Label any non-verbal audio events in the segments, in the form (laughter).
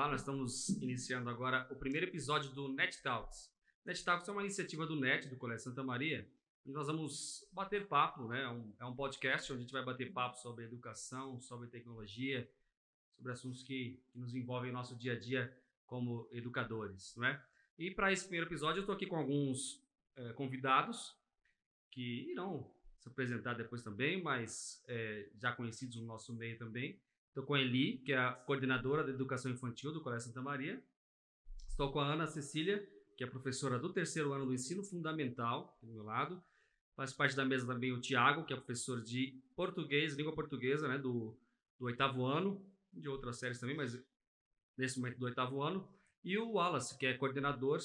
Olá, nós estamos iniciando agora o primeiro episódio do Net Talks. Net Talks é uma iniciativa do NET, do Colégio Santa Maria, e nós vamos bater papo, né? É um, é um podcast onde a gente vai bater papo sobre educação, sobre tecnologia, sobre assuntos que, que nos envolvem no nosso dia a dia como educadores, não é? E para esse primeiro episódio eu estou aqui com alguns é, convidados que irão se apresentar depois também, mas é, já conhecidos no nosso meio também. Estou com a Eli, que é a coordenadora da educação infantil do Colégio Santa Maria. Estou com a Ana Cecília, que é professora do terceiro ano do ensino fundamental, do meu lado. Faz parte da mesa também o Tiago, que é professor de português, língua portuguesa, né, do, do oitavo ano, de outras séries também, mas nesse momento do oitavo ano. E o Wallace, que é coordenador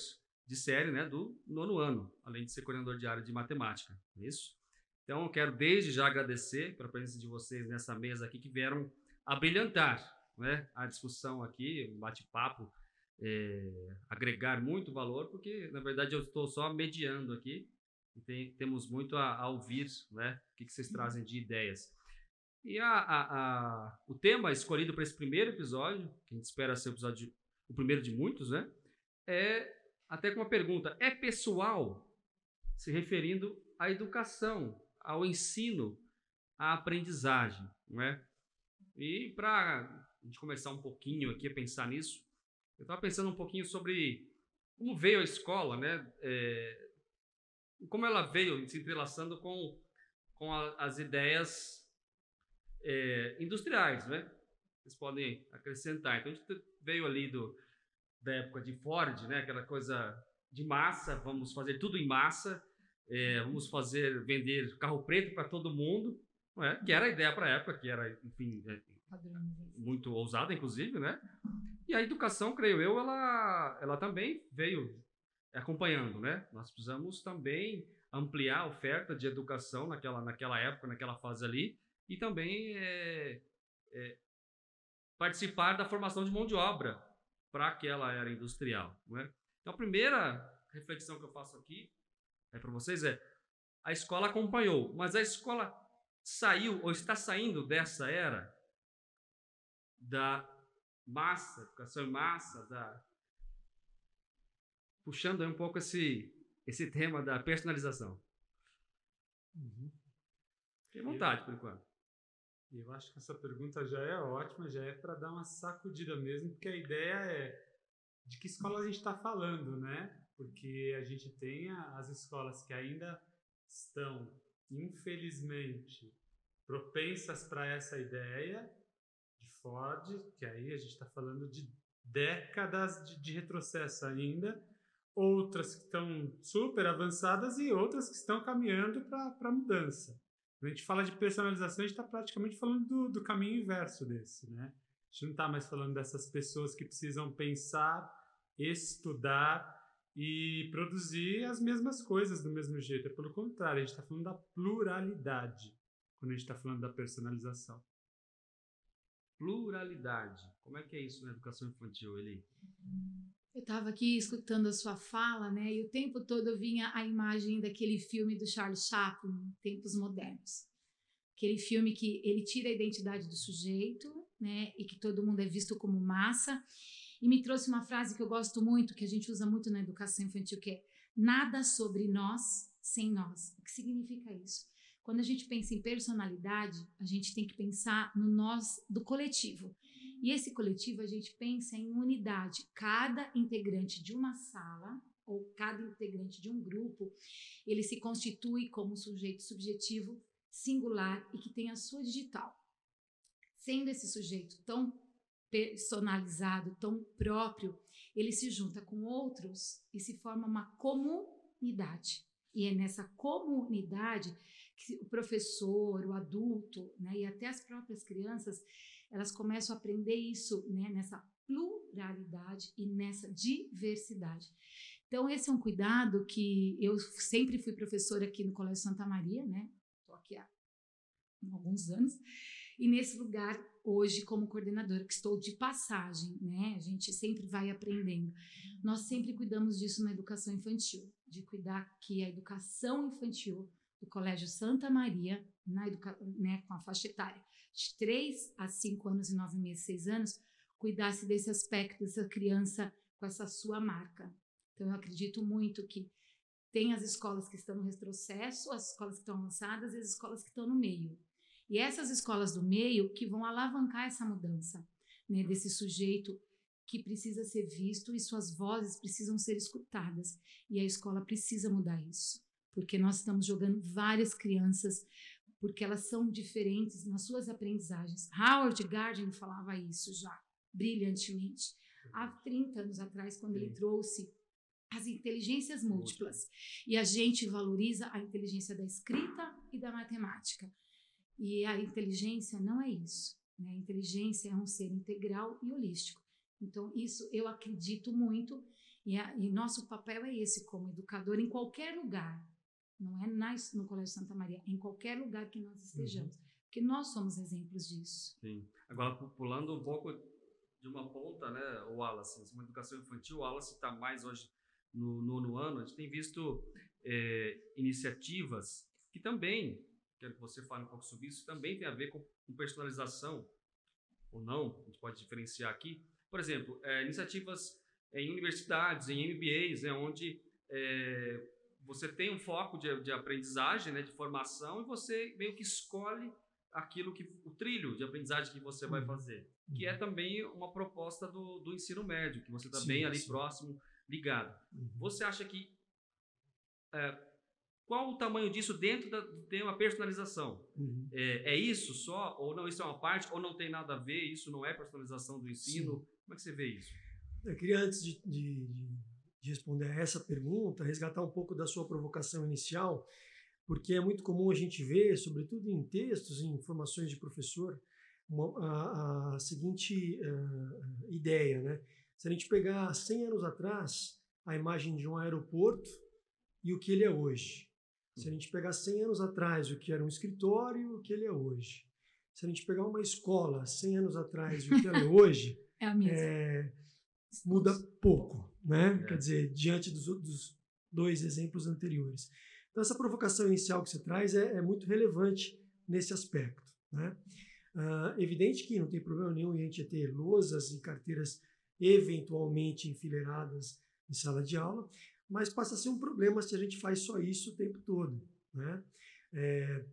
de série né, do nono ano, além de ser coordenador de área de matemática. É isso? Então, eu quero desde já agradecer pela presença de vocês nessa mesa aqui, que vieram a brilhantar né, a discussão aqui, um bate-papo, é, agregar muito valor, porque na verdade eu estou só mediando aqui e tem, temos muito a, a ouvir né, o que, que, vocês trazem de ideias. E a, a, o tema escolhido para esse primeiro episódio, que a gente espera ser o episódio, o primeiro de muitos, né, é até com uma pergunta: é pessoal? Se referindo à educação, ao ensino, à aprendizagem, não é? E para a gente começar um pouquinho aqui a pensar nisso, eu estava pensando um pouquinho sobre como veio a escola, né? É, como ela veio se entrelaçando com, com a, as ideias é, industriais, né? Vocês podem acrescentar. Então, a gente veio ali do, da época de Ford, né? Aquela coisa de massa, vamos fazer tudo em massa, é, vamos fazer, vender carro preto para todo mundo, é? que era a ideia para a época, que era, enfim, é, muito ousada, inclusive, né? E a educação, creio eu, ela, ela também veio acompanhando, né? Nós precisamos também ampliar a oferta de educação naquela, naquela época, naquela fase ali, e também é, é, participar da formação de mão de obra para aquela era industrial. Né? Então, a primeira reflexão que eu faço aqui é para vocês é a escola acompanhou, mas a escola saiu ou está saindo dessa era da massa, educação em massa, da puxando um pouco esse esse tema da personalização. Uhum. Tem vontade, por enquanto. Eu acho que essa pergunta já é ótima, já é para dar uma sacudida mesmo, porque a ideia é de que escola a gente está falando, né? Porque a gente tem as escolas que ainda estão, infelizmente, propensas para essa ideia de Ford, que aí a gente está falando de décadas de, de retrocesso ainda, outras que estão super avançadas e outras que estão caminhando para a mudança. Quando a gente fala de personalização, a gente está praticamente falando do, do, caminho inverso desse, né? A gente não está mais falando dessas pessoas que precisam pensar, estudar e produzir as mesmas coisas do mesmo jeito. É pelo contrário, a gente está falando da pluralidade quando a gente está falando da personalização. Pluralidade. Como é que é isso na educação infantil, Eli? Eu estava aqui escutando a sua fala, né? E o tempo todo vinha a imagem daquele filme do Charles Chaplin, Tempos Modernos. Aquele filme que ele tira a identidade do sujeito, né? E que todo mundo é visto como massa. E me trouxe uma frase que eu gosto muito, que a gente usa muito na educação infantil, que é nada sobre nós sem nós. O que significa isso? Quando a gente pensa em personalidade, a gente tem que pensar no nós do coletivo. E esse coletivo a gente pensa em unidade. Cada integrante de uma sala ou cada integrante de um grupo, ele se constitui como sujeito subjetivo singular e que tem a sua digital. Sendo esse sujeito tão personalizado, tão próprio, ele se junta com outros e se forma uma comunidade. E é nessa comunidade que o professor, o adulto, né, e até as próprias crianças, elas começam a aprender isso, né, nessa pluralidade e nessa diversidade. Então, esse é um cuidado que eu sempre fui professora aqui no Colégio Santa Maria, né? Estou aqui há alguns anos. E nesse lugar, hoje, como coordenadora, que estou de passagem, né? A gente sempre vai aprendendo. Nós sempre cuidamos disso na educação infantil, de cuidar que a educação infantil do Colégio Santa Maria, na educa né, com a faixa etária de 3 a 5 anos e 9 meses, 6 anos, cuidasse desse aspecto dessa criança com essa sua marca. Então, eu acredito muito que tem as escolas que estão no retrocesso, as escolas que estão avançadas e as escolas que estão no meio. E essas escolas do meio que vão alavancar essa mudança, né, desse sujeito que precisa ser visto e suas vozes precisam ser escutadas. E a escola precisa mudar isso, porque nós estamos jogando várias crianças porque elas são diferentes nas suas aprendizagens. Howard Gardner falava isso já brilhantemente há 30 anos atrás, quando ele trouxe as inteligências múltiplas. E a gente valoriza a inteligência da escrita e da matemática. E a inteligência não é isso. Né? A inteligência é um ser integral e holístico. Então, isso eu acredito muito, e, a, e nosso papel é esse, como educador, em qualquer lugar. Não é na, no Colégio Santa Maria, em qualquer lugar que nós estejamos. Uhum. Porque nós somos exemplos disso. Sim. Agora, pulando um pouco de uma ponta, né, o Wallace, uma educação infantil, o Wallace está mais hoje no nono ano, a gente tem visto é, iniciativas que também, quero que você fale um pouco sobre isso, também tem a ver com, com personalização, ou não, a gente pode diferenciar aqui. Por exemplo, é, iniciativas em universidades, em MBAs, né, onde é, você tem um foco de, de aprendizagem, né, de formação, e você meio que escolhe aquilo que o trilho de aprendizagem que você vai uhum. fazer, que é uhum. também uma proposta do, do ensino médio, que você está bem ali sim. próximo ligado. Uhum. Você acha que é, qual o tamanho disso dentro da, do tema personalização? Uhum. É, é, isso só? Ou não, isso é uma parte? Ou não tem nada a ver? Isso não é personalização do ensino? Sim. Como é que você vê isso? Eu queria, antes de, de, de, responder a essa pergunta, resgatar um pouco da sua provocação inicial, porque é muito comum a gente ver, sobretudo em textos, em informações de professor, uma, a, a, seguinte uh, ideia, né? Se a gente pegar 100 anos atrás a imagem de um aeroporto e o que ele é hoje. Se a gente pegar 100 anos atrás o que era um escritório o que ele é hoje. Se a gente pegar uma escola 100 anos atrás o que ela é (laughs) hoje, é. É, muda pouco, né? É. Quer dizer, diante dos, dos, dois exemplos anteriores. Então, essa provocação inicial que você traz é, é muito relevante nesse aspecto, né? Uh, evidente que não tem problema nenhum em a gente ter lousas e carteiras eventualmente enfileiradas em sala de aula, mas passa a ser um problema se a gente faz só isso o tempo todo. Né? É,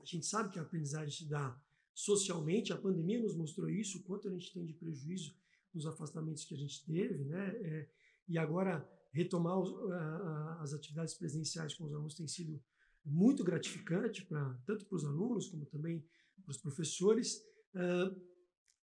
a gente sabe que a aprendizagem se dá socialmente, a pandemia nos mostrou isso, o quanto a gente tem de prejuízo nos afastamentos que a gente teve, né? É, e agora retomar os, a, as atividades presenciais com os alunos tem sido muito gratificante para tanto para os alunos como também para os professores. Uh,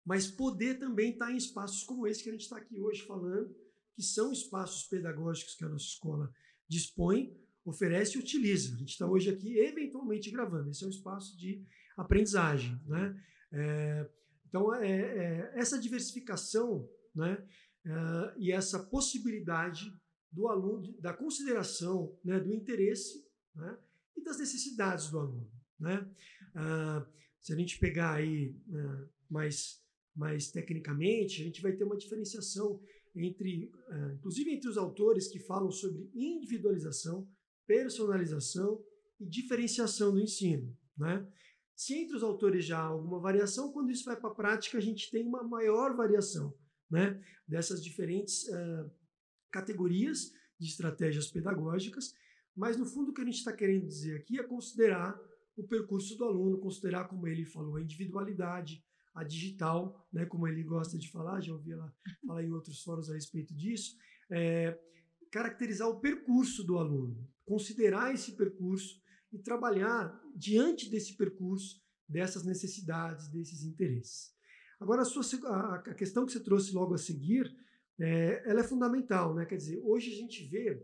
mas poder também estar em espaços como esse que a gente está aqui hoje falando, que são espaços pedagógicos que a nossa escola dispõe, oferece e utiliza. A gente está hoje aqui eventualmente gravando, esse é um espaço de aprendizagem. Né? É, então, é, é, essa diversificação né, é, e essa possibilidade do aluno, da consideração, né, do interesse né, e das necessidades do aluno. Né? Ah, se a gente pegar aí né, mais mais tecnicamente, a gente vai ter uma diferenciação entre, uh, inclusive entre os autores que falam sobre individualização, personalização e diferenciação do ensino. Né? Se entre os autores já há alguma variação, quando isso vai para a prática, a gente tem uma maior variação né? dessas diferentes uh, categorias de estratégias pedagógicas, mas no fundo o que a gente está querendo dizer aqui é considerar o percurso do aluno, considerar, como ele falou, a individualidade, a digital, né, como ele gosta de falar, já ouvi ela falar em outros fóruns a respeito disso, é, caracterizar o percurso do aluno, considerar esse percurso e trabalhar diante desse percurso, dessas necessidades, desses interesses. Agora, a, sua, a, a questão que você trouxe logo a seguir, é, ela é fundamental, né? Quer dizer, hoje a gente vê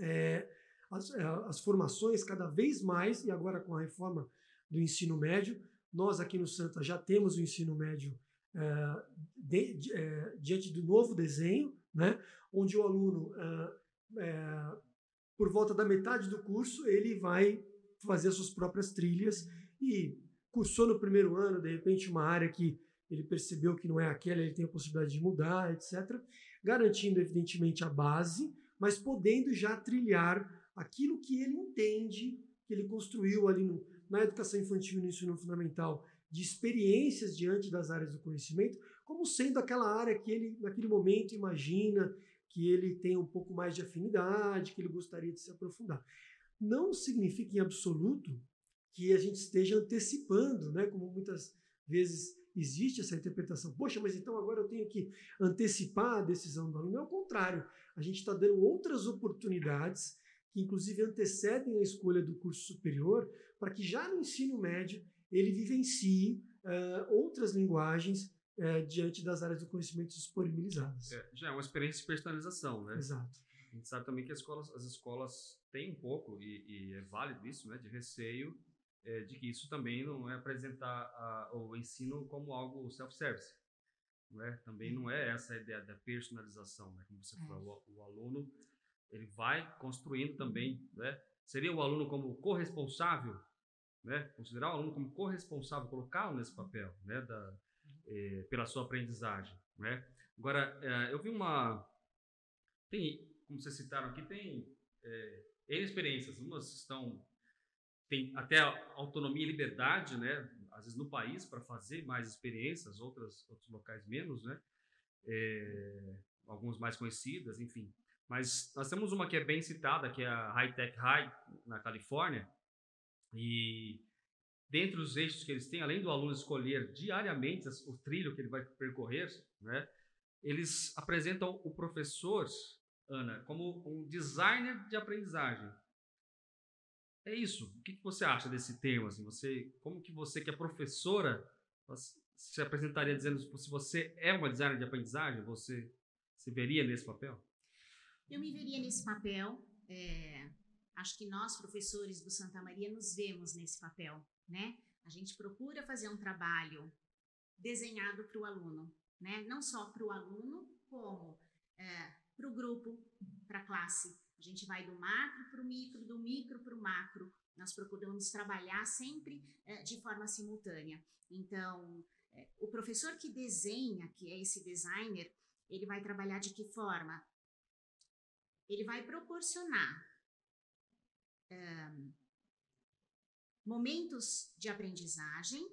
é, as, é, as formações cada vez mais, e agora com a reforma do ensino médio, nós aqui no Santa já temos o ensino médio é, de, de, é, diante do novo desenho, né, onde o aluno, é, por volta da metade do curso, ele vai fazer as suas próprias trilhas e cursou no primeiro ano, de repente, uma área que ele percebeu que não é aquela, ele tem a possibilidade de mudar, etc. Garantindo, evidentemente, a base, mas podendo já trilhar aquilo que ele entende que ele construiu ali no, na educação infantil e no ensino fundamental de experiências diante das áreas do conhecimento, como sendo aquela área que ele, naquele momento, imagina que ele tem um pouco mais de afinidade, que ele gostaria de se aprofundar. Não significa em absoluto que a gente esteja antecipando, né, como muitas vezes existe essa interpretação. Poxa, mas então agora eu tenho que antecipar a decisão do aluno. É o contrário. A gente está dando outras oportunidades que inclusive antecedem a escolha do curso superior para que já no ensino médio ele vivencie uh, outras linguagens uh, diante das áreas do conhecimento disponibilizadas. É, já é uma experiência de personalização, né? Exato. A gente sabe também que as escolas, as escolas têm um pouco, e, e é válido isso, né, de receio é, de que isso também não é apresentar a, o ensino como algo self-service. Não é? Também não é essa a ideia da personalização, né? como você é. falou, o, o, aluno ele vai construindo também, né? seria o aluno como corresponsável, né? considerar o aluno como corresponsável, colocá-lo nesse papel né? da, é, pela sua aprendizagem. Né? Agora, é, eu vi uma... Tem, como vocês citaram aqui, tem é, experiências, umas estão tem até autonomia e liberdade, né? Às vezes no país para fazer mais experiências, outras outros locais menos, né? É, algumas mais conhecidas, enfim. Mas nós temos uma que é bem citada, que é a High Tech High na Califórnia, e dentre os eixos que eles têm, além do aluno escolher diariamente o trilho que ele vai percorrer, né? Eles apresentam o professor, Ana, como um designer de aprendizagem é isso. O que, você acha desse termo? Assim, você, como que você, que é professora, se apresentaria dizendo se você é uma designer de aprendizagem, você se veria nesse papel? Eu me veria nesse papel. É, acho que nós, professores do Santa Maria, nos vemos nesse papel, né? A gente procura fazer um trabalho desenhado para o aluno, né? Não só para o aluno, como é, para o grupo, para a classe. A gente vai do macro para o micro, do micro para o macro. Nós procuramos trabalhar sempre é, de forma simultânea. Então, é, o professor que desenha, que é esse designer, ele vai trabalhar de que forma? Ele vai proporcionar é, momentos de aprendizagem,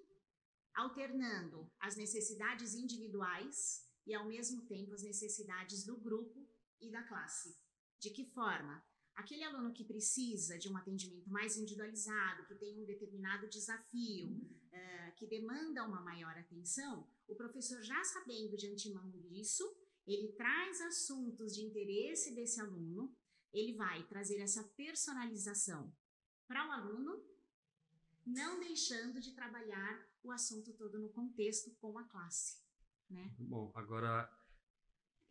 alternando as necessidades individuais e, ao mesmo tempo, as necessidades do grupo e da classe. De que forma? Aquele aluno que precisa de um atendimento mais individualizado, que tem um determinado desafio, uh, que demanda uma maior atenção, o professor, já sabendo de antemão disso, ele traz assuntos de interesse desse aluno, ele vai trazer essa personalização para o aluno, não deixando de trabalhar o assunto todo no contexto com a classe. Né? Bom, agora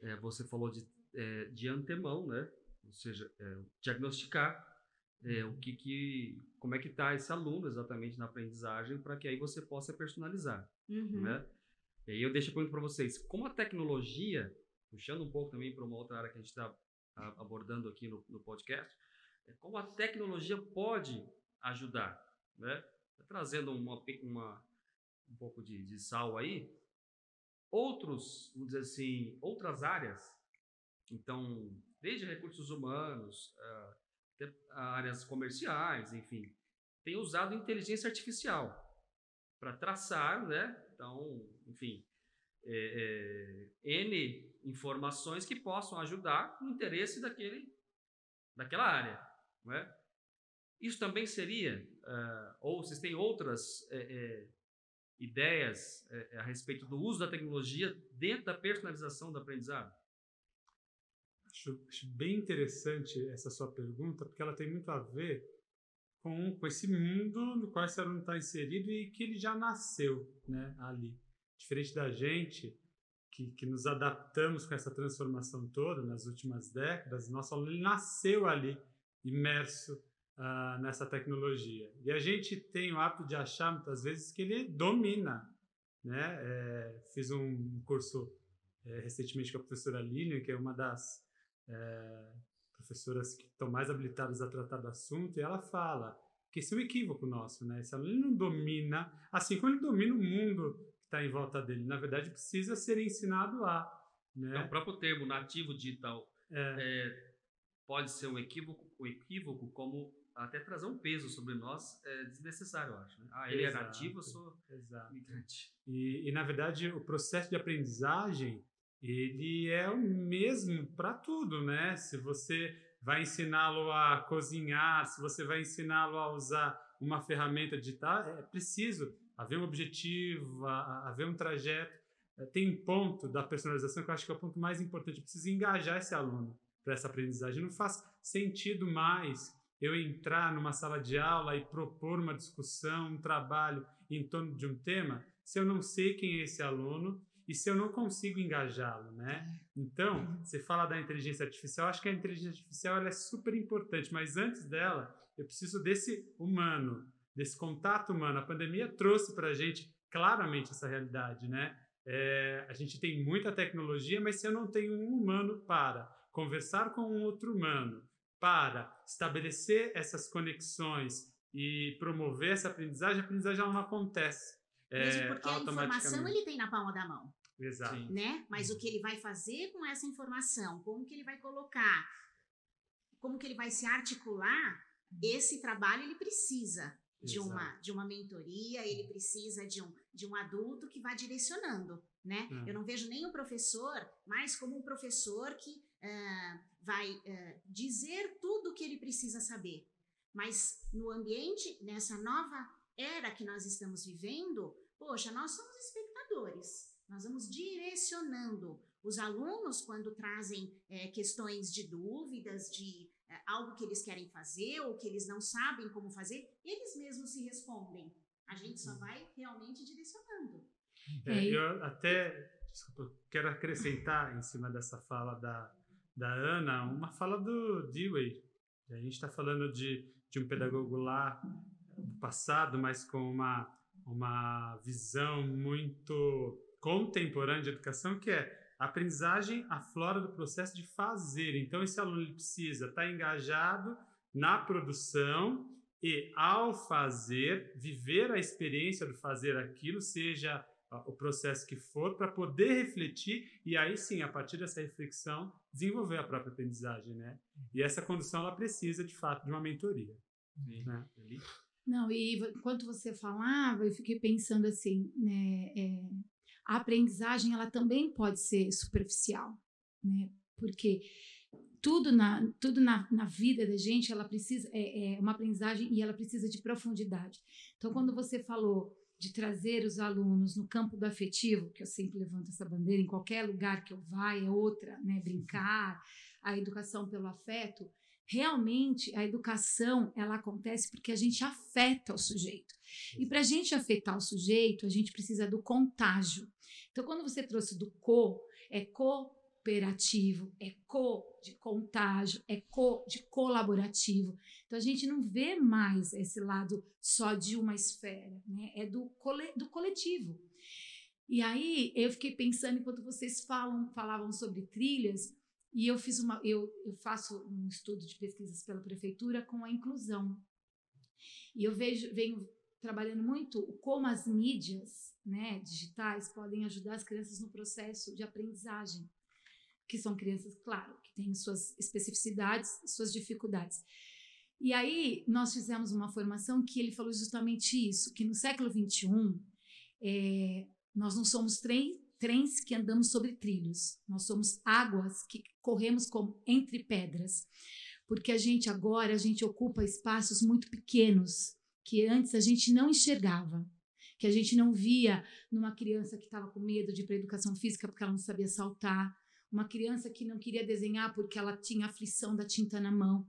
é, você falou de é, de antemão, né? Ou seja, é, diagnosticar é, o que, que, como é que está esse aluno exatamente na aprendizagem, para que aí você possa personalizar, uhum. né? E aí eu deixo a pergunta para vocês: como a tecnologia, puxando um pouco também para uma outra área que a gente está abordando aqui no, no podcast, é, como a tecnologia pode ajudar, né? Trazendo uma, uma um pouco de, de sal aí, outros, vamos dizer assim, outras áreas então, desde recursos humanos, até áreas comerciais, enfim, tem usado inteligência artificial para traçar, né? Então, enfim, é, é, N informações que possam ajudar no interesse daquele, daquela área, não é? Isso também seria, uh, ou vocês têm outras é, é, ideias a respeito do uso da tecnologia dentro da personalização do aprendizado? Acho, acho, bem interessante essa sua pergunta, porque ela tem muito a ver com, com esse mundo no qual esse aluno está inserido e que ele já nasceu né, ali. Diferente da gente, que, que nos adaptamos com essa transformação toda nas últimas décadas, nosso aluno nasceu ali, imerso uh, nessa tecnologia. E a gente tem o hábito de achar, muitas vezes, que ele domina. Né? É, fiz um curso é, recentemente com a professora Lilian, que é uma das é, professoras que estão mais habilitadas a tratar do assunto, e ela fala que esse é um equívoco nosso, né? Esse aluno não domina, assim como ele domina o mundo está em volta dele. Na verdade, precisa ser ensinado a. Né? É, o próprio termo nativo digital é. É, pode ser um equívoco, um equívoco como até trazer um peso sobre nós é desnecessário, eu acho. Né? Ah, ele Exato. é nativo, eu sou Exato. imigrante. E, e, na verdade, o processo de aprendizagem, ele é o mesmo para tudo, né? Se você vai ensiná-lo a cozinhar, se você vai ensiná-lo a usar uma ferramenta digital, é preciso haver um objetivo, haver um trajeto. É, tem um ponto da personalização que eu acho que é o ponto mais importante. Eu preciso engajar esse aluno para essa aprendizagem. Não faz sentido mais eu entrar numa sala de aula e propor uma discussão, um trabalho em torno de um tema, se eu não sei quem é esse aluno e se eu não consigo engajá-lo, né? Então, você fala da inteligência artificial, acho que a inteligência artificial é super importante, mas antes dela, eu preciso desse humano, desse contato humano. A pandemia trouxe para a gente claramente essa realidade, né? É, a gente tem muita tecnologia, mas se eu não tenho um humano para conversar com um outro humano, para estabelecer essas conexões e promover essa aprendizagem, a aprendizagem não acontece. Mesmo é, porque a informação ele tem na palma da mão. Exato. Né? Mas o que ele vai fazer com essa informação, como que ele vai colocar, como que ele vai se articular, esse trabalho ele precisa de uma, de uma mentoria, ele precisa de um, de um adulto que vá direcionando, né? Uhum. Eu não vejo nem o professor mais como um professor que uh, vai uh, dizer tudo o que ele precisa saber. Mas no ambiente, nessa nova era que nós estamos vivendo, poxa, nós somos espectadores. Nós vamos direcionando os alunos quando trazem é, questões de dúvidas, de algo que eles querem fazer ou que eles não sabem como fazer, eles mesmos se respondem. A gente só vai realmente direcionando. É, eu até desculpa, quero acrescentar em cima dessa fala da, da Ana, uma fala do Dewey. A gente está falando de, de um pedagogo lá do passado, mas com uma, uma visão muito contemporânea de educação, que é a aprendizagem aflora do processo de fazer. Então, esse aluno ele precisa estar engajado na produção e, ao fazer, viver a experiência do fazer aquilo, seja o processo que for, para poder refletir e aí sim, a partir dessa reflexão, desenvolver a própria aprendizagem, né? E essa condução, ela precisa, de fato, de uma mentoria. Sim. Né? Não, e enquanto você falava, eu fiquei pensando assim, né? É, a aprendizagem ela também pode ser superficial, né? Porque tudo na, tudo na, na vida da gente ela precisa é, é uma aprendizagem e ela precisa de profundidade. Então, quando você falou de trazer os alunos no campo do afetivo, que eu sempre levanto essa bandeira em qualquer lugar que eu vá, é outra, né? Brincar, a educação pelo afeto. Realmente, a educação ela acontece porque a gente afeta o sujeito. E para a gente afetar o sujeito, a gente precisa do contágio. Então, quando você trouxe do co, é cooperativo, é co de contágio, é co de colaborativo. Então, a gente não vê mais esse lado só de uma esfera, né? é do, cole, do coletivo. E aí, eu fiquei pensando, enquanto vocês falam, falavam sobre trilhas, e eu fiz uma, eu, eu faço um estudo de pesquisas pela prefeitura com a inclusão. E eu vejo, venho trabalhando muito como as mídias né, digitais podem ajudar as crianças no processo de aprendizagem, que são crianças, claro, que têm suas especificidades, suas dificuldades. E aí nós fizemos uma formação que ele falou justamente isso, que no século XXI é, nós não somos trem, trens que andamos sobre trilhos, nós somos águas que corremos como entre pedras, porque a gente agora a gente ocupa espaços muito pequenos que antes a gente não enxergava, que a gente não via numa criança que estava com medo de ir para educação física porque ela não sabia saltar, uma criança que não queria desenhar porque ela tinha aflição da tinta na mão.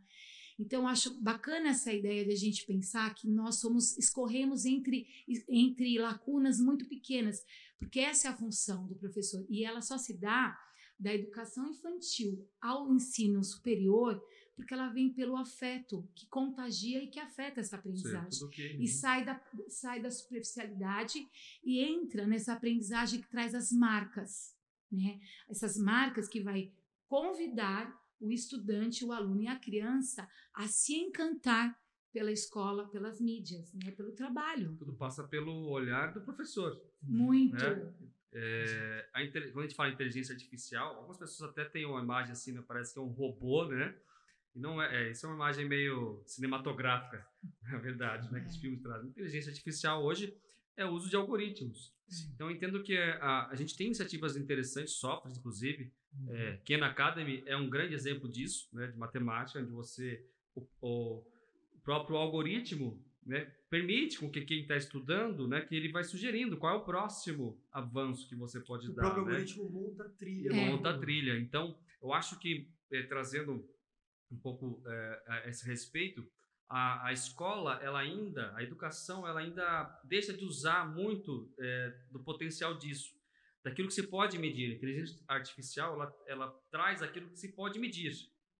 Então, acho bacana essa ideia de a gente pensar que nós somos, escorremos entre, entre lacunas muito pequenas, porque essa é a função do professor, e ela só se dá da educação infantil ao ensino superior porque ela vem pelo afeto que contagia e que afeta essa aprendizagem. Okay. E sai da, sai da superficialidade e entra nessa aprendizagem que traz as marcas, né? Essas marcas que vai convidar o estudante, o aluno e a criança a se encantar pela escola, pelas mídias, né? pelo trabalho. Tudo passa pelo olhar do professor. Muito. Né? É, a, quando a gente fala inteligência artificial, algumas pessoas até têm uma imagem assim, né? parece que é um robô, né? E não é, é, isso é uma imagem meio cinematográfica, (laughs) na verdade, né? Que os É. filmes trazem. Inteligência artificial hoje é o uso de algoritmos. Então, eu entendo que a, a gente tem iniciativas interessantes, softwares, inclusive. É, Khan Academy é um grande exemplo disso, né? De matemática, onde você... O, o- o próprio algoritmo né, permite com que quem está estudando, né, que ele vai sugerindo qual é o próximo avanço que você pode O dar. próprio né? algoritmo monta a trilha. É. monta a trilha. Então, eu acho que, eh, trazendo um pouco a esse respeito, a, a escola, ela ainda, a educação, ela ainda deixa de usar muito eh, do potencial disso, daquilo que se pode medir. A inteligência artificial, ela, ela traz aquilo que se pode medir.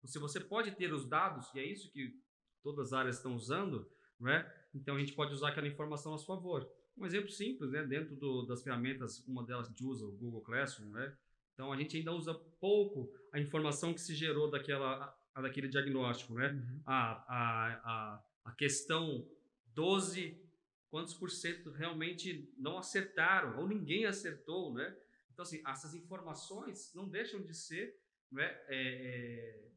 Se você pode ter os dados, e é isso que todas as áreas estão usando, né? então a gente pode usar aquela informação a nosso favor. Um exemplo simples, né? dentro do, das ferramentas, uma delas gente usa o Google Classroom, né? Então a gente ainda usa pouco a informação que se gerou daquela, daquele diagnóstico, né? Uhum. A, a, a, a questão 12, quantos por cento realmente não acertaram, ou ninguém acertou, né? Então, assim, essas informações não deixam de ser né, é, é,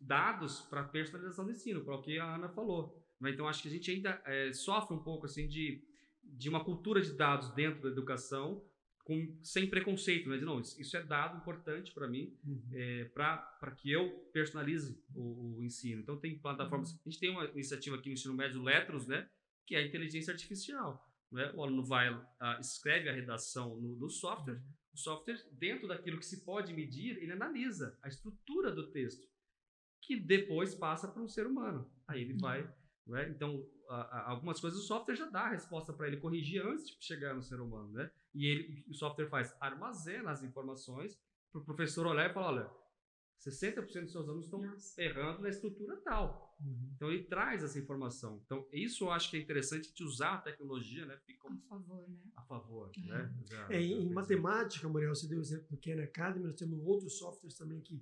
dados para personalização do ensino, para o que a Ana falou. né? Então, acho que a gente ainda é, sofre um pouco assim de, de uma cultura de dados dentro da educação, com, sem preconceito, né? De, não, isso, isso é dado importante para mim, Uhum. é, para que eu personalize o, o ensino. Então, tem plataformas. A gente tem uma iniciativa aqui no ensino médio Letros, né? Que é a inteligência artificial. Né? O aluno vai, ah, escreve a redação no, no software, o software, dentro daquilo que se pode medir, ele analisa a estrutura do texto, que depois passa para um ser humano. Aí ele vai. Né? Então, a- a- algumas coisas o software já dá a resposta para ele corrigir antes de chegar no ser humano. Né? E ele, o software faz, armazena as informações para o professor olhar e falar: olha, 60% dos seus alunos estão Nossa. errando na estrutura tal. Uhum. Então, ele traz essa informação. Então, isso eu acho que é interessante de usar a tecnologia né? fica A favor, né? a favor. É. Né? Da- É, em, matemática, Muriel, você deu o exemplo do Khan Academy, nós temos outros softwares também que,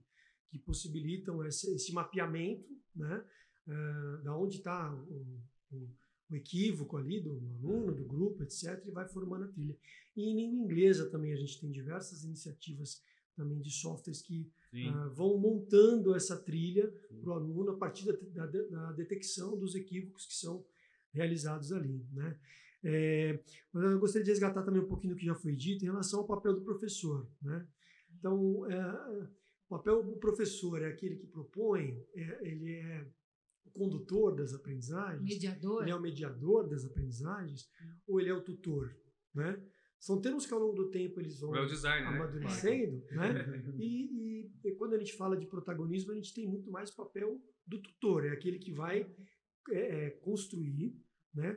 que possibilitam esse, esse mapeamento, né? Ah, da onde está o, o- o equívoco ali do, do aluno, do grupo, etc., e vai formando a trilha. E em língua inglesa também a gente tem diversas iniciativas também de softwares que Sim. ah, vão montando essa trilha para o aluno a partir da, da- da detecção dos equívocos que são realizados ali. Né? É, mas eu gostaria de resgatar também um pouquinho do que já foi dito em relação ao papel do professor. Né? Então, é, o papel do professor é aquele que propõe, é- ele é o condutor das aprendizagens, Mediador. ele é o mediador das aprendizagens, ou ele é o tutor. Né? São termos que ao longo do tempo eles vão é design, né? amadurecendo, (laughs) né? E, e- e quando a gente fala de protagonismo, a gente tem muito mais o papel do tutor, é aquele que vai é, é, construir, né?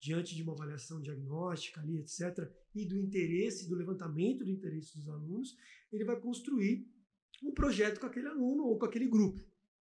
Diante de uma avaliação diagnóstica ali, etc., e do interesse, do levantamento do interesse dos alunos, ele vai construir um projeto com aquele aluno ou com aquele grupo,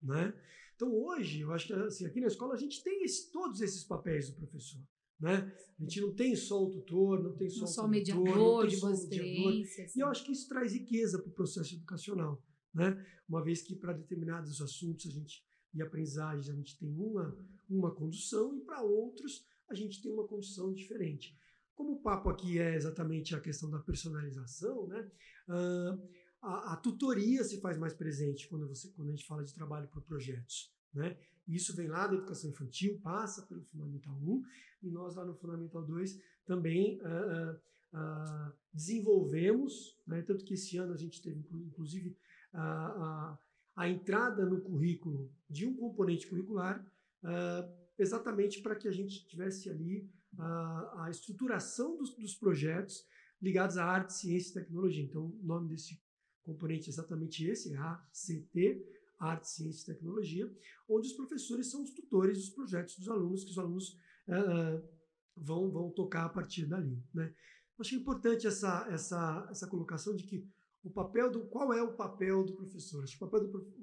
né? Então hoje, eu acho que assim, aqui na escola a gente tem esse- todos esses papéis do professor, né? A gente não tem só o tutor, não tem só Não o só condutor, não mediador tem só o mediador, e eu acho que isso traz riqueza para o processo educacional, né? Uma vez que para determinados assuntos a gente e aprendizagens a gente tem uma uma condução e para outros a gente tem uma condução diferente. Como o papo aqui é exatamente a questão da personalização, né? Ah, a, a tutoria se faz mais presente quando você quando a gente fala de trabalho por projetos, né? Isso vem lá da educação infantil, passa pelo Fundamental 1 e nós lá no Fundamental 2 também ah, ah, ah, desenvolvemos, né? tanto que esse ano a gente teve, inclu- inclusive, a, a, entrada no currículo de um componente curricular, exatamente para que a gente tivesse ali a, a estruturação dos, dos projetos ligados à arte, ciência e tecnologia. Então, o nome desse componente é exatamente esse, é ACT, Arte, Ciência e Tecnologia, onde os professores são os tutores dos projetos dos alunos, que os alunos ah, vão, vão tocar a partir dali. Né? Acho importante essa, essa, essa colocação de que o papel do qual é o papel do professor? O papel do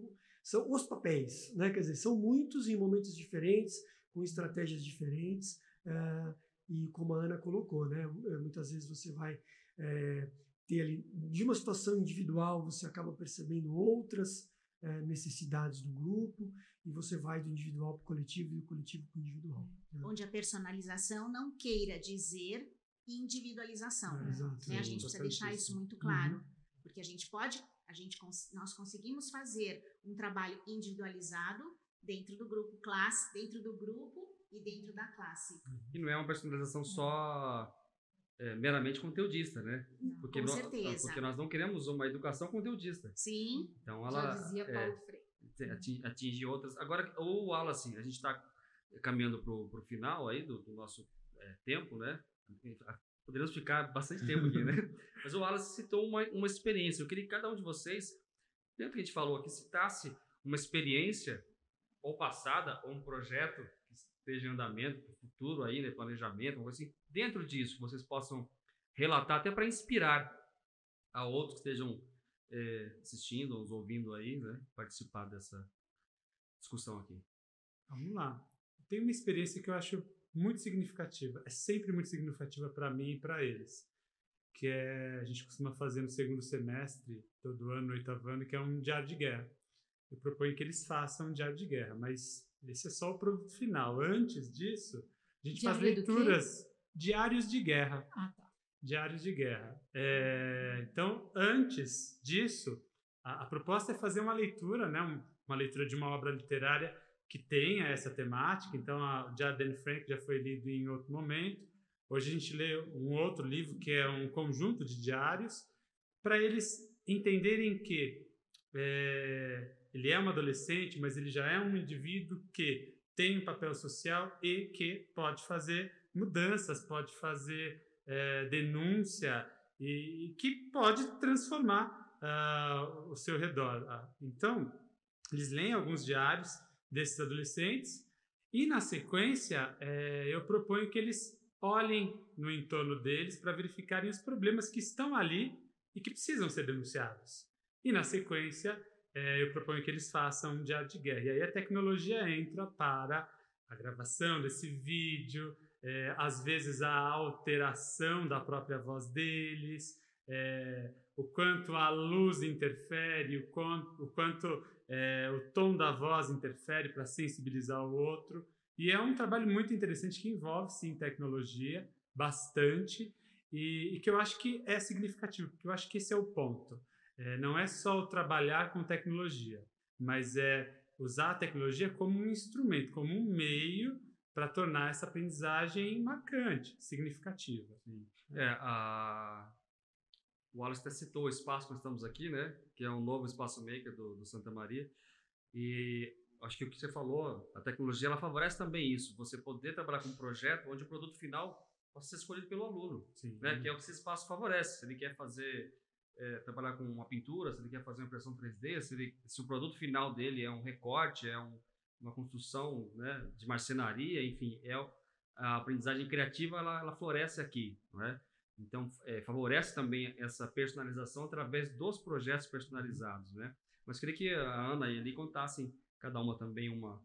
são os papéis, né? Quer dizer, são muitos em momentos diferentes, com estratégias diferentes, eh, e como a Ana colocou, né? Muitas vezes você vai eh, ter ali de uma situação individual, você acaba percebendo outras eh, necessidades do grupo e você vai do individual para o coletivo e do coletivo para o individual. né? Onde a personalização não queira dizer individualização. É, exato. né? A gente precisa deixar isso muito claro. Porque a gente pode a gente nós conseguimos fazer um trabalho individualizado dentro do grupo classe, dentro do grupo e dentro da classe. E não é uma personalização só é, meramente conteudista, né? Porque Com nós, certeza. Porque nós não queremos uma educação conteudista. Sim, Então ela dizia é, Paulo atin- atinge outras. Agora, o Wallace, a gente está caminhando para o final aí do, do nosso é, tempo, né? Poderíamos ficar bastante tempo aqui, né? (laughs) Mas o Wallace citou uma, uma experiência. Eu queria que cada um de vocês, dentro que a gente falou aqui, citasse uma experiência ou passada, ou um projeto esteja em andamento para o futuro aí, né? Planejamento, alguma coisa assim. Dentro disso, vocês possam relatar até para inspirar a outros que estejam é, assistindo, ou ouvindo aí, né? Participar dessa discussão aqui. Vamos lá. Tem uma experiência que eu acho muito significativa. É sempre muito significativa para mim e para eles. Que é, a gente costuma fazer no segundo semestre, todo ano, no oitavo ano, que é um diário de guerra. Eu proponho que eles façam um diário de guerra, mas esse é só o produto final. Antes disso, a gente faz Diário quê? leituras, diários de guerra. Ah, tá. Diários de guerra. É, então, antes disso, a, a proposta é fazer uma leitura, né, um- uma leitura de uma obra literária que tenha essa temática. Então, a, o Diário de Anne Frank já foi lido em outro momento. Hoje a gente lê um outro livro que é um conjunto de diários para eles entenderem que é, ele é um adolescente, mas ele já é um indivíduo que tem um papel social e que pode fazer mudanças, pode fazer é, denúncia e, e que pode transformar ah, o seu redor. Ah, Então, eles leem alguns diários desses adolescentes e, na sequência, eh, eu proponho que eles olhem no entorno deles para verificarem os problemas que estão ali e que precisam ser denunciados. E, na sequência, eh, eu proponho que eles façam um diário de guerra. E aí a tecnologia entra para a gravação desse vídeo, eh, às vezes a alteração da própria voz deles, eh, o quanto a luz interfere, o quanto, o, quanto eh, o tom da voz interfere para sensibilizar o outro. E é um trabalho muito interessante que envolve, sim, tecnologia, bastante, e, e que eu acho que é significativo, porque eu acho que esse é o ponto. Eh, não é só trabalhar com tecnologia, mas é usar a tecnologia como um instrumento, como um meio para tornar essa aprendizagem marcante, significativa. É, a... O Wallace até citou o espaço que nós estamos aqui, né? Que é um novo espaço maker do, do Santa Maria. E acho que o que você falou, a tecnologia, ela favorece também isso. Você poder trabalhar com um projeto onde o produto final possa ser escolhido pelo aluno, Sim. né? Que é o que esse espaço favorece. Se ele quer fazer, é, trabalhar com uma pintura, se ele quer fazer uma impressão 3D, se, ele- se o produto final dele é um recorte, é um- uma construção né, de marcenaria, enfim, é a aprendizagem criativa, ela, ela floresce aqui, é? Então, é, favorece também essa personalização através dos projetos personalizados, né? Mas queria que a Ana e a Eli contassem cada uma também uma,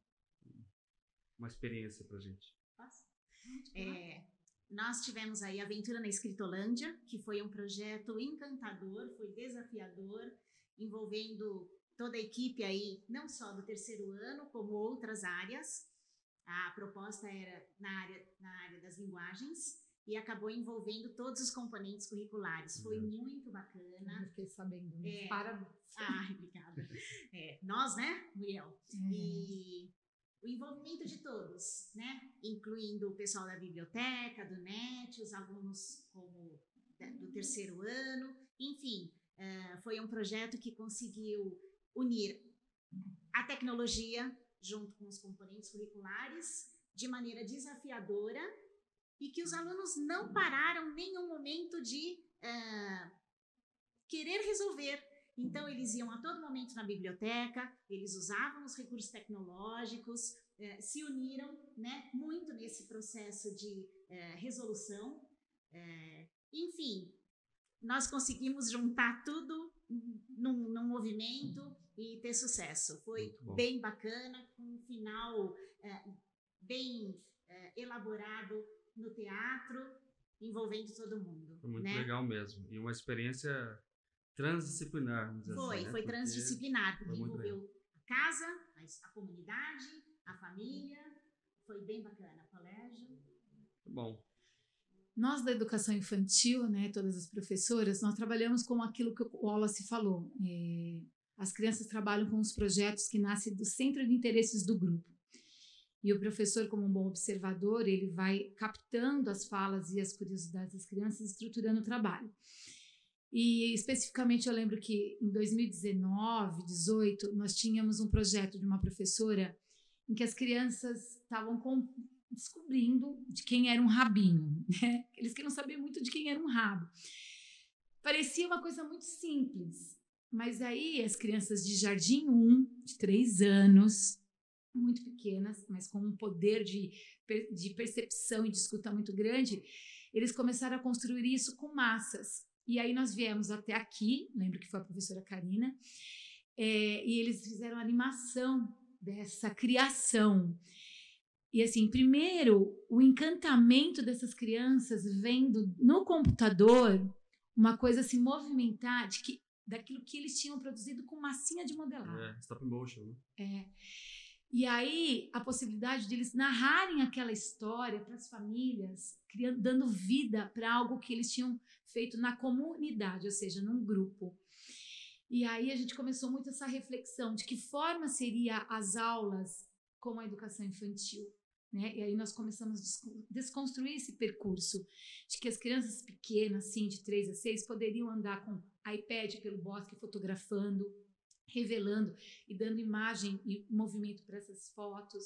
uma experiência pra gente. É, nós tivemos aí Aventura na Escritolândia, que foi um projeto encantador, foi desafiador, envolvendo toda a equipe aí, não só do terceiro ano, como outras áreas. A proposta era na área, na área das linguagens e acabou envolvendo todos os componentes curriculares. Foi Uhum. muito bacana. Eu fiquei sabendo. É. Parabéns. Ah, obrigada. É, nós, né, Muriel? E o envolvimento de todos, né? Incluindo o pessoal da biblioteca, do NET, os alunos como do terceiro ano, enfim, eh, foi um projeto que conseguiu unir a tecnologia junto com os componentes curriculares de maneira desafiadora e que os alunos não pararam nenhum momento de eh, querer resolver. Então, eles iam a todo momento na biblioteca, eles usavam os recursos tecnológicos, eh, se uniram né, muito nesse processo de eh, resolução. Eh, enfim, nós conseguimos juntar tudo num, num movimento e ter sucesso. Foi bem bacana, com um final eh, bem eh, elaborado no teatro, envolvendo todo mundo. Foi muito né? legal mesmo. E uma experiência transdisciplinar, vamos dizer Foi, assim. né? foi Porque- transdisciplinar, porque foi muito envolveu a casa, a, a comunidade, a família. Foi bem bacana. Colégio. Bom. Nós da educação infantil, né, todas as professoras, nós trabalhamos com aquilo que o Wallace falou. É, as crianças trabalham com os projetos que nascem do centro de interesses do grupo. E o professor, como um bom observador, ele vai captando as falas e as curiosidades das crianças, estruturando o trabalho. E especificamente eu lembro que em 2019, 18, nós tínhamos um projeto de uma professora em que as crianças estavam descobrindo de quem era um rabinho, (laughs) né? Eles queriam saber muito de quem era um rabo. Parecia uma coisa muito simples, mas aí as crianças de jardim 1, de 3 anos, muito pequenas, mas com um poder de, de percepção e de escuta muito grande, eles começaram a construir isso com massas. E aí nós viemos até aqui, lembro que foi a professora Karina, é, e eles fizeram animação dessa criação. E assim, primeiro, o encantamento dessas crianças vendo no computador uma coisa se movimentar de que, daquilo que eles tinham produzido com massinha de modelagem. É, stop motion, né? É. E aí, a possibilidade de eles narrarem aquela história para as famílias, criando, dando vida para algo que eles tinham feito na comunidade, ou seja, num grupo. E aí a gente começou muito essa reflexão de que forma seria as aulas com a educação infantil. Né? E aí nós começamos a desconstruir esse percurso de que as crianças pequenas, assim, de 3 a 6, poderiam andar com iPad pelo bosque fotografando, revelando e dando imagem e movimento para essas fotos.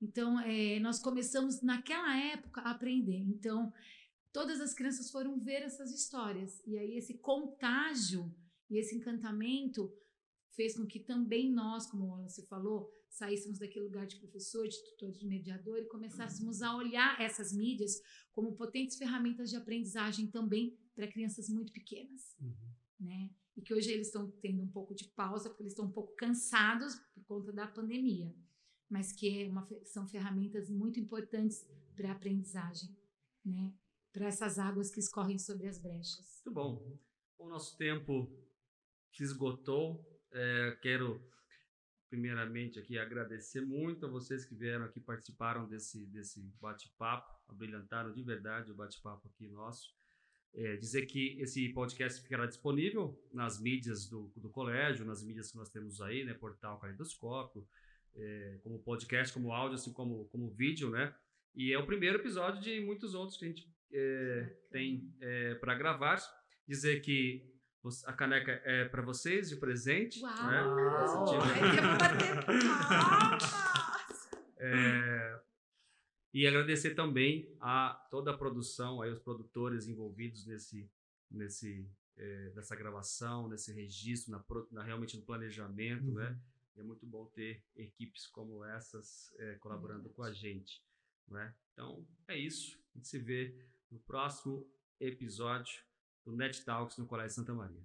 Então, é, nós começamos naquela época a aprender. Então, todas as crianças foram ver essas histórias. E aí, esse contágio e esse encantamento fez com que também nós, como o Wallace falou, saíssemos daquele lugar de professor, de tutor, de mediador e começássemos a olhar essas mídias como potentes ferramentas de aprendizagem também para crianças muito pequenas, uhum. né? E que hoje eles estão tendo um pouco de pausa porque eles estão um pouco cansados por conta da pandemia, mas que é uma, são ferramentas muito importantes para a aprendizagem, né? Para essas águas que escorrem sobre as brechas. Muito bom. O nosso tempo se esgotou. É, quero primeiramente aqui agradecer muito a vocês que vieram aqui participaram desse desse bate-papo, abrilhantaram de verdade o bate-papo aqui nosso. É, dizer que esse podcast ficará disponível nas mídias do, do colégio, nas mídias que nós temos aí, né, portal Calidoscópio, é, como podcast, como áudio, assim como como vídeo, né? E é o primeiro episódio de muitos outros que a gente é, tem é, para gravar. Dizer que a caneca é para vocês de presente. Uau! Né? Uau. (laughs) é, e agradecer também a toda a produção, aí os produtores envolvidos nesse, nesse, é, nessa gravação, nesse registro, na, na realmente no planejamento, né? uhum. né? E é muito bom ter equipes como essas é, colaborando com a gente, né? Então é isso. A gente se vê no próximo episódio do Net Talks no Colégio Santa Maria.